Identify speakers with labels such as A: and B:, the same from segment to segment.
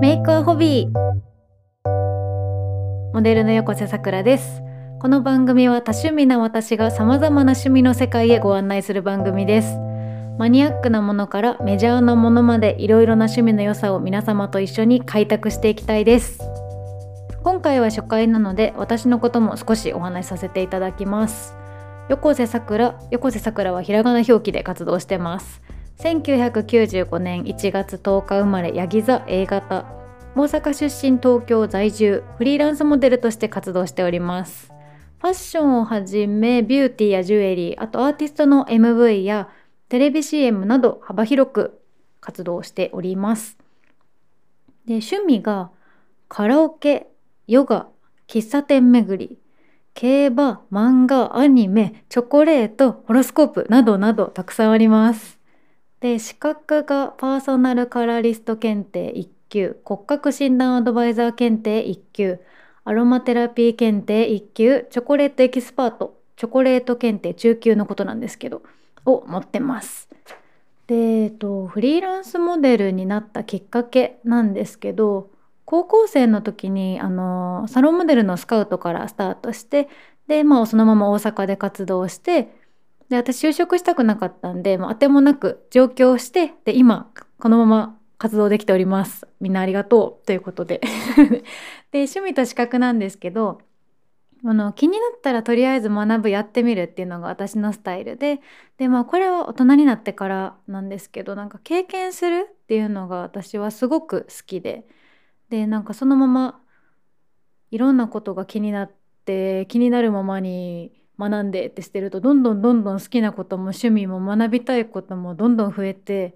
A: メイクはホビーモデルの横瀬さくらです。この番組は多趣味な私が様々な趣味の世界へご案内する番組です。マニアックなものからメジャーなものまでいろいろな趣味の良さを皆様と一緒に開拓していきたいです。今回は初回なので私のことも少しお話しさせていただきます。横瀬さくら横瀬さくらはひらがな表記で活動してます。1995年1月10日生まれヤギ座 A 型。大阪出身東京在住。フリーランスモデルとして活動しております。ファッションをはじめビューティーやジュエリー。あとアーティストの MV やテレビ CM など幅広く活動しております。で趣味がカラオケヨガ喫茶店巡り競馬、漫画、アニメ、チョコレート、ホロスコープなどなどたくさんあります。で、資格がパーソナルカラーリスト検定1級、骨格診断アドバイザー検定1級、アロマテラピー検定1級、チョコレートエキスパート、チョコレート検定中級のことなんですけど、を持ってます。で、えっと、フリーランスモデルになったきっかけなんですけど、高校生の時にあのサロンモデルのスカウトからスタートしてで、まあ、そのまま大阪で活動してで私就職したくなかったんで、まあ、当てもなく上京してで今このまま活動できております。みんなありがとう。ということで。で趣味と資格なんですけどあの気になったらとりあえず学ぶやってみるっていうのが私のスタイルででまあこれは大人になってからなんですけどなんか経験するっていうのが私はすごく好きででなんかそのままいろんなことが気になって気になるままに学んでってしてるとどんどんどんどん好きなことも趣味も学びたいこともどんどん増えて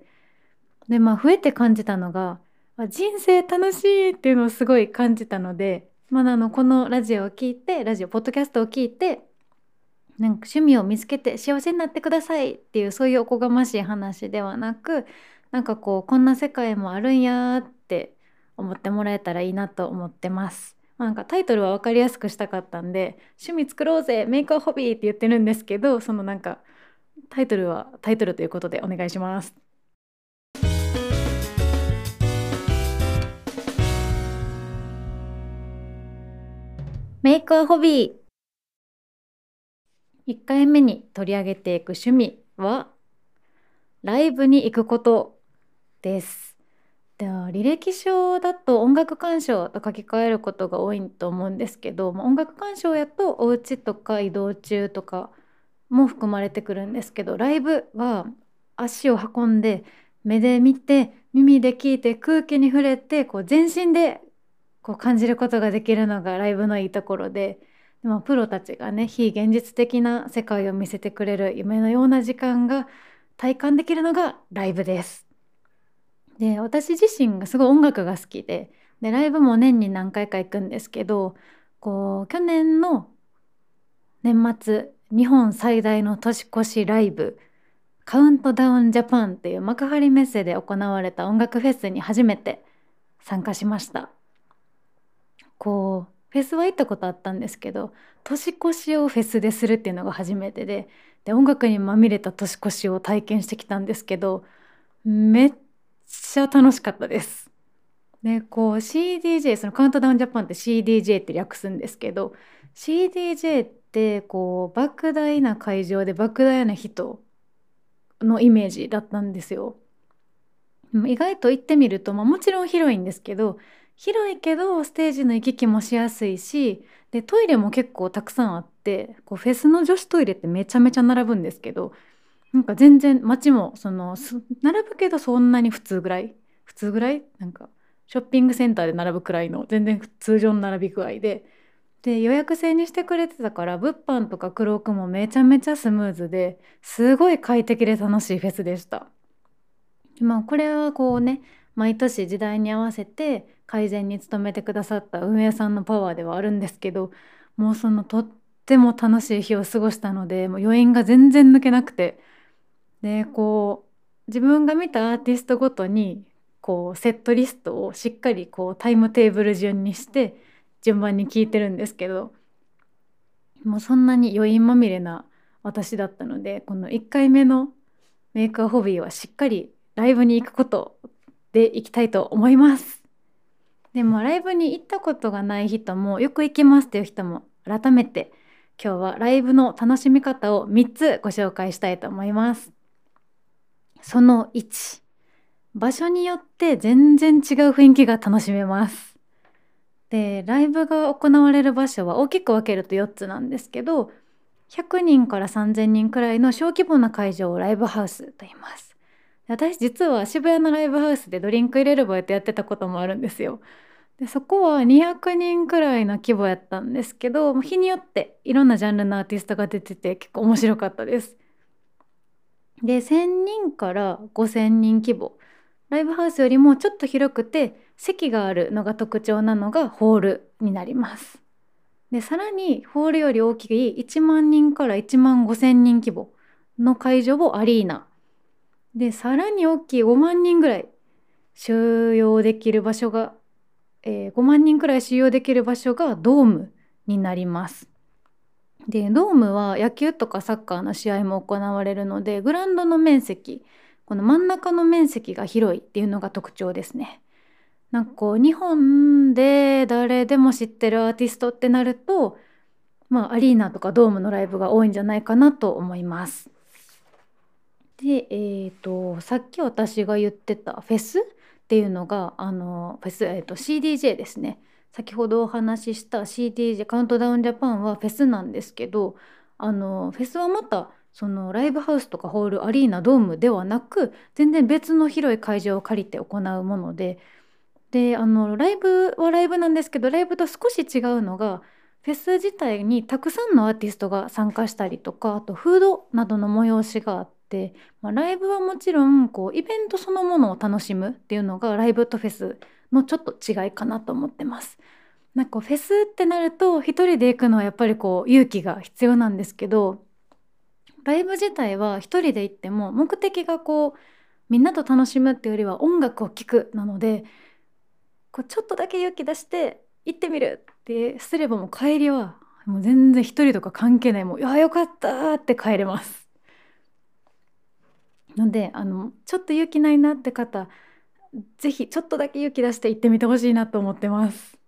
A: でまあ増えて感じたのが人生楽しいっていうのをすごい感じたので、まあ、あのこのラジオを聞いてラジオポッドキャストを聞いてなんか趣味を見つけて幸せになってくださいっていうそういうおこがましい話ではなくなんかこうこんな世界もあるんやって思ってもらえたらいいなと思ってます。なんかタイトルは分かりやすくしたかったんで「趣味作ろうぜメイクアホビー」って言ってるんですけどそのなんかタイトルはタイトルということでお願いします。メイクアホビー1回目に取り上げていく趣味はライブに行くことです。では履歴書だと音楽鑑賞と書き換えることが多いと思うんですけど音楽鑑賞やとお家とか移動中とかも含まれてくるんですけどライブは足を運んで目で見て耳で聞いて空気に触れてこう全身でこう感じることができるのがライブのいいところででもプロたちがね非現実的な世界を見せてくれる夢のような時間が体感できるのがライブです。で私自身がすごい音楽が好きででライブも年に何回か行くんですけどこう去年の年末日本最大の年越しライブカウントダウンジャパンっていう幕張メッセで行われた音楽フェスに初めて参加しました。こうフェスは行ったことあったんですけど年越しをフェスでするっていうのが初めてでで音楽にまみれた年越しを体験してきたんですけどめっちゃ楽しかったです。でこう CDJ そのカウントダウンジャパンって CDJ って略すんですけど CDJ ってこう莫大な会場で莫大な人のイメージだったんですよ。意外と行ってみると、まあ、もちろん広いんですけど広いけどステージの行き来もしやすいしでトイレも結構たくさんあってこうフェスの女子トイレってめちゃめちゃ並ぶんですけどなんか全然街もその並ぶけどそんなに普通ぐらい。普通ぐらい？なんかショッピングセンターで並ぶくらいの全然通常の並び具合で。で予約制にしてくれてたから物販とかクロークもめちゃめちゃスムーズですごい快適で楽しいフェスでした。まあこれはこうね毎年時代に合わせて改善に努めてくださった運営さんのパワーではあるんですけどもうそのとっても楽しい日を過ごしたのでもう余韻が全然抜けなくて。でこう自分が見たアーティストごとにこうセットリストをしっかりこうタイムテーブル順にして順番に聞いてるんですけどもうそんなに余韻まみれな私だったのでこの1回目のメイクアホビーはしっかりライブに行くことで行きたいと思います。でもライブに行ったことがない人もよく行きますっていう人も改めて今日はライブの楽しみ方を3つご紹介したいと思います。その1場所によって全然違う雰囲気が楽しめます。でライブが行われる場所は大きく分けると4つなんですけど100人から3000人くらいの小規模な会場をライブハウスと言います。私実は渋谷のライブハウスでドリンク入れるバイトやってたこともあるんですよ。でそこは200人くらいの規模やったんですけど日によっていろんなジャンルのアーティストが出てて結構面白かったです。で1,000人から5,000人規模ライブハウスよりもちょっと広くて席があるのが特徴なのがホールになります。でさらにホールより大きい1万人から1万5千人規模の会場をアリーナでさらに大きい5万人ぐらい収容できる場所が、えー、5万人くらい収容できる場所がドームになります。でドームは野球とかサッカーの試合も行われるのでグラウンドの面積この真ん中の面積が広いっていうのが特徴ですね。なんかこう日本で誰でも知ってるアーティストってなるとまあアリーナとかドームのライブが多いんじゃないかなと思います。でえーと、さっき私が言ってたフェスっていうのがあのフェス、えーと、CDJ ですね先ほどお話しした CDJ カウントダウンジャパンはフェスなんですけどあのフェスはまたそのライブハウスとかホールアリーナドームではなく全然別の広い会場を借りて行うものでであのライブはライブなんですけどライブと少し違うのがフェス自体にたくさんのアーティストが参加したりとかあとフードなどの催しがあって、まあ、ライブはもちろんこうイベントそのものを楽しむっていうのがライブとフェスのちょっと違いかなと思ってます。なんかフェスってなると一人で行くのはやっぱりこう勇気が必要なんですけどライブ自体は一人で行っても目的がこうみんなと楽しむっていうよりは音楽を聴くなのでこうちょっとだけ勇気出して行ってみるってすればもう帰りはもう全然一人とか関係ないもう「いやよかった」って帰れます。のであのちょっと勇気ないなって方是非ちょっとだけ勇気出して行ってみてほしいなと思ってます。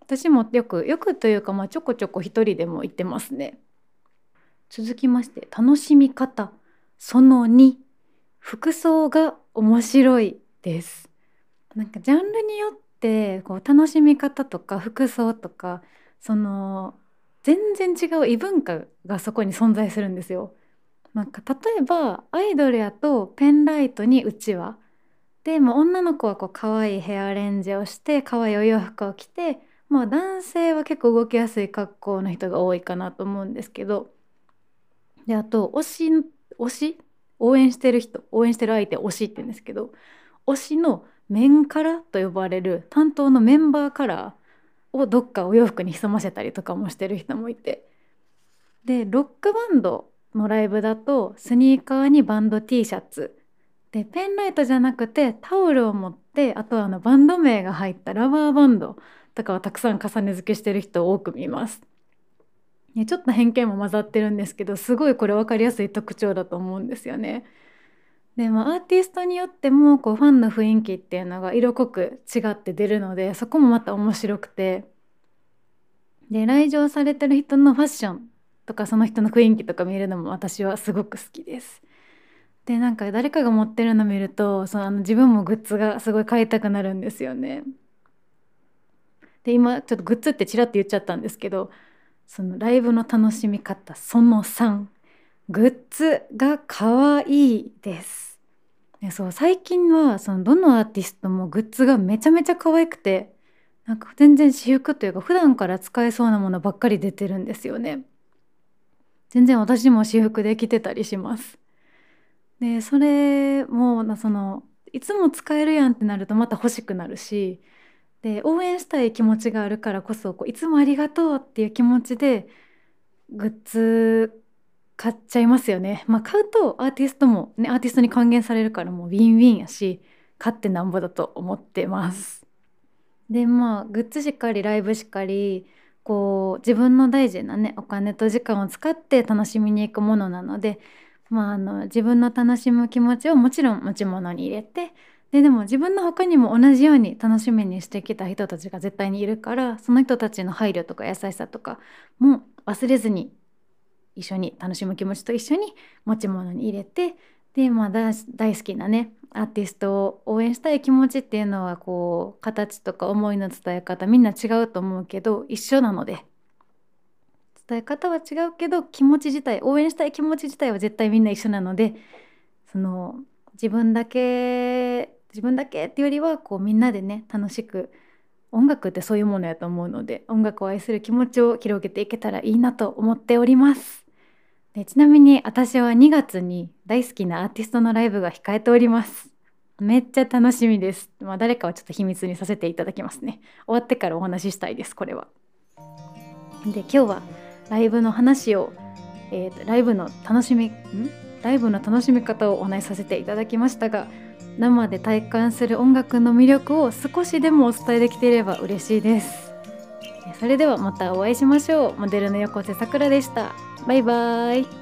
A: 私もよくよくというかまあちょこちょこ一人でも行ってますね。続きまして楽しみ方その2服装が面白いですなんかジャンルによってこう楽しみ方とか服装とかその全然違う異文化がそこに存在するんですよ。なんか例えばアイドルやとペンライトにうちわで、まあ、女の子はこう可愛いヘアアレンジをして可愛いお洋服を着て、まあ、男性は結構動きやすい格好の人が多いかなと思うんですけど。であと推し推し？応援してる人応援してる相手推しって言うんですけど推しの面カラと呼ばれる担当のメンバーカラーをどっかお洋服に潜ませたりとかもしてる人もいて。でロックバンドのライブだとスニーカーにバンド T シャツでペンライトじゃなくてタオルを持ってあとはあのバンド名が入ったラバーバンドとかをたくさん重ね付けしてる人を多く見ます。ね、ちょっと偏見も混ざってるんですけどすごいこれ分かりやすい特徴だと思うんですよね。でもアーティストによってもこうファンの雰囲気っていうのが色濃く違って出るのでそこもまた面白くてで来場されてる人のファッションとかその人の雰囲気とか見るのも私はすごく好きです。でなんか誰かが持ってるの見るとそのあの自分もグッズがすごい買いたくなるんですよね。で今ちょっとグッズってちらっと言っちゃったんですけどそのライブの楽しみ方その3グッズが可愛いです。でそう最近はそのどのアーティストもグッズがめちゃめちゃ可愛くてなんか全然私服というか普段から使えそうなものばっかり出てるんですよね。全然私も私服で着てたりします。でそれもそのいつも使えるやんってなるとまた欲しくなるしで応援したい気持ちがあるからこそこういつもありがとうっていう気持ちでグッズ買っちゃいますよね。まあ、買うとアーティストもねアーティストに還元されるからもうウィンウィンやし買ってなんぼだと思ってます。でまあグッズしっかりライブしっかりこう自分の大事なねお金と時間を使って楽しみに行くものなのでまあ、あの自分の楽しむ気持ちをもちろん持ち物に入れてででも自分の他にも同じように楽しみにしてきた人たちが絶対にいるからその人たちの配慮とか優しさとかも忘れずに一緒に楽しむ気持ちと一緒に持ち物に入れてでまあ大好きなねアーティストを応援したい気持ちっていうのはこう形とか思いの伝え方みんな違うと思うけど一緒なので伝え方は違うけど気持ち自体応援したい気持ち自体は絶対みんな一緒なのでその自分だけ自分だけっていうよりはこうみんなでね楽しく音楽ってそういうものやと思うので音楽を愛する気持ちを広げていけたらいいなと思っております。でちなみに私は2月に大好きなアーティストのライブが控えております。めっちゃ楽しみです。まあ誰かはちょっと秘密にさせていただきますね。終わってからお話ししたいですこれは。で今日はライブの話を、えーと、ライブの楽しみん？ライブの楽しみ方をお話しさせていただきましたが生で体感する音楽の魅力を少しでもお伝えできていれば嬉しいです。それではまたお会いしましょう。モデルの横瀬さくらでした。バイバーイ。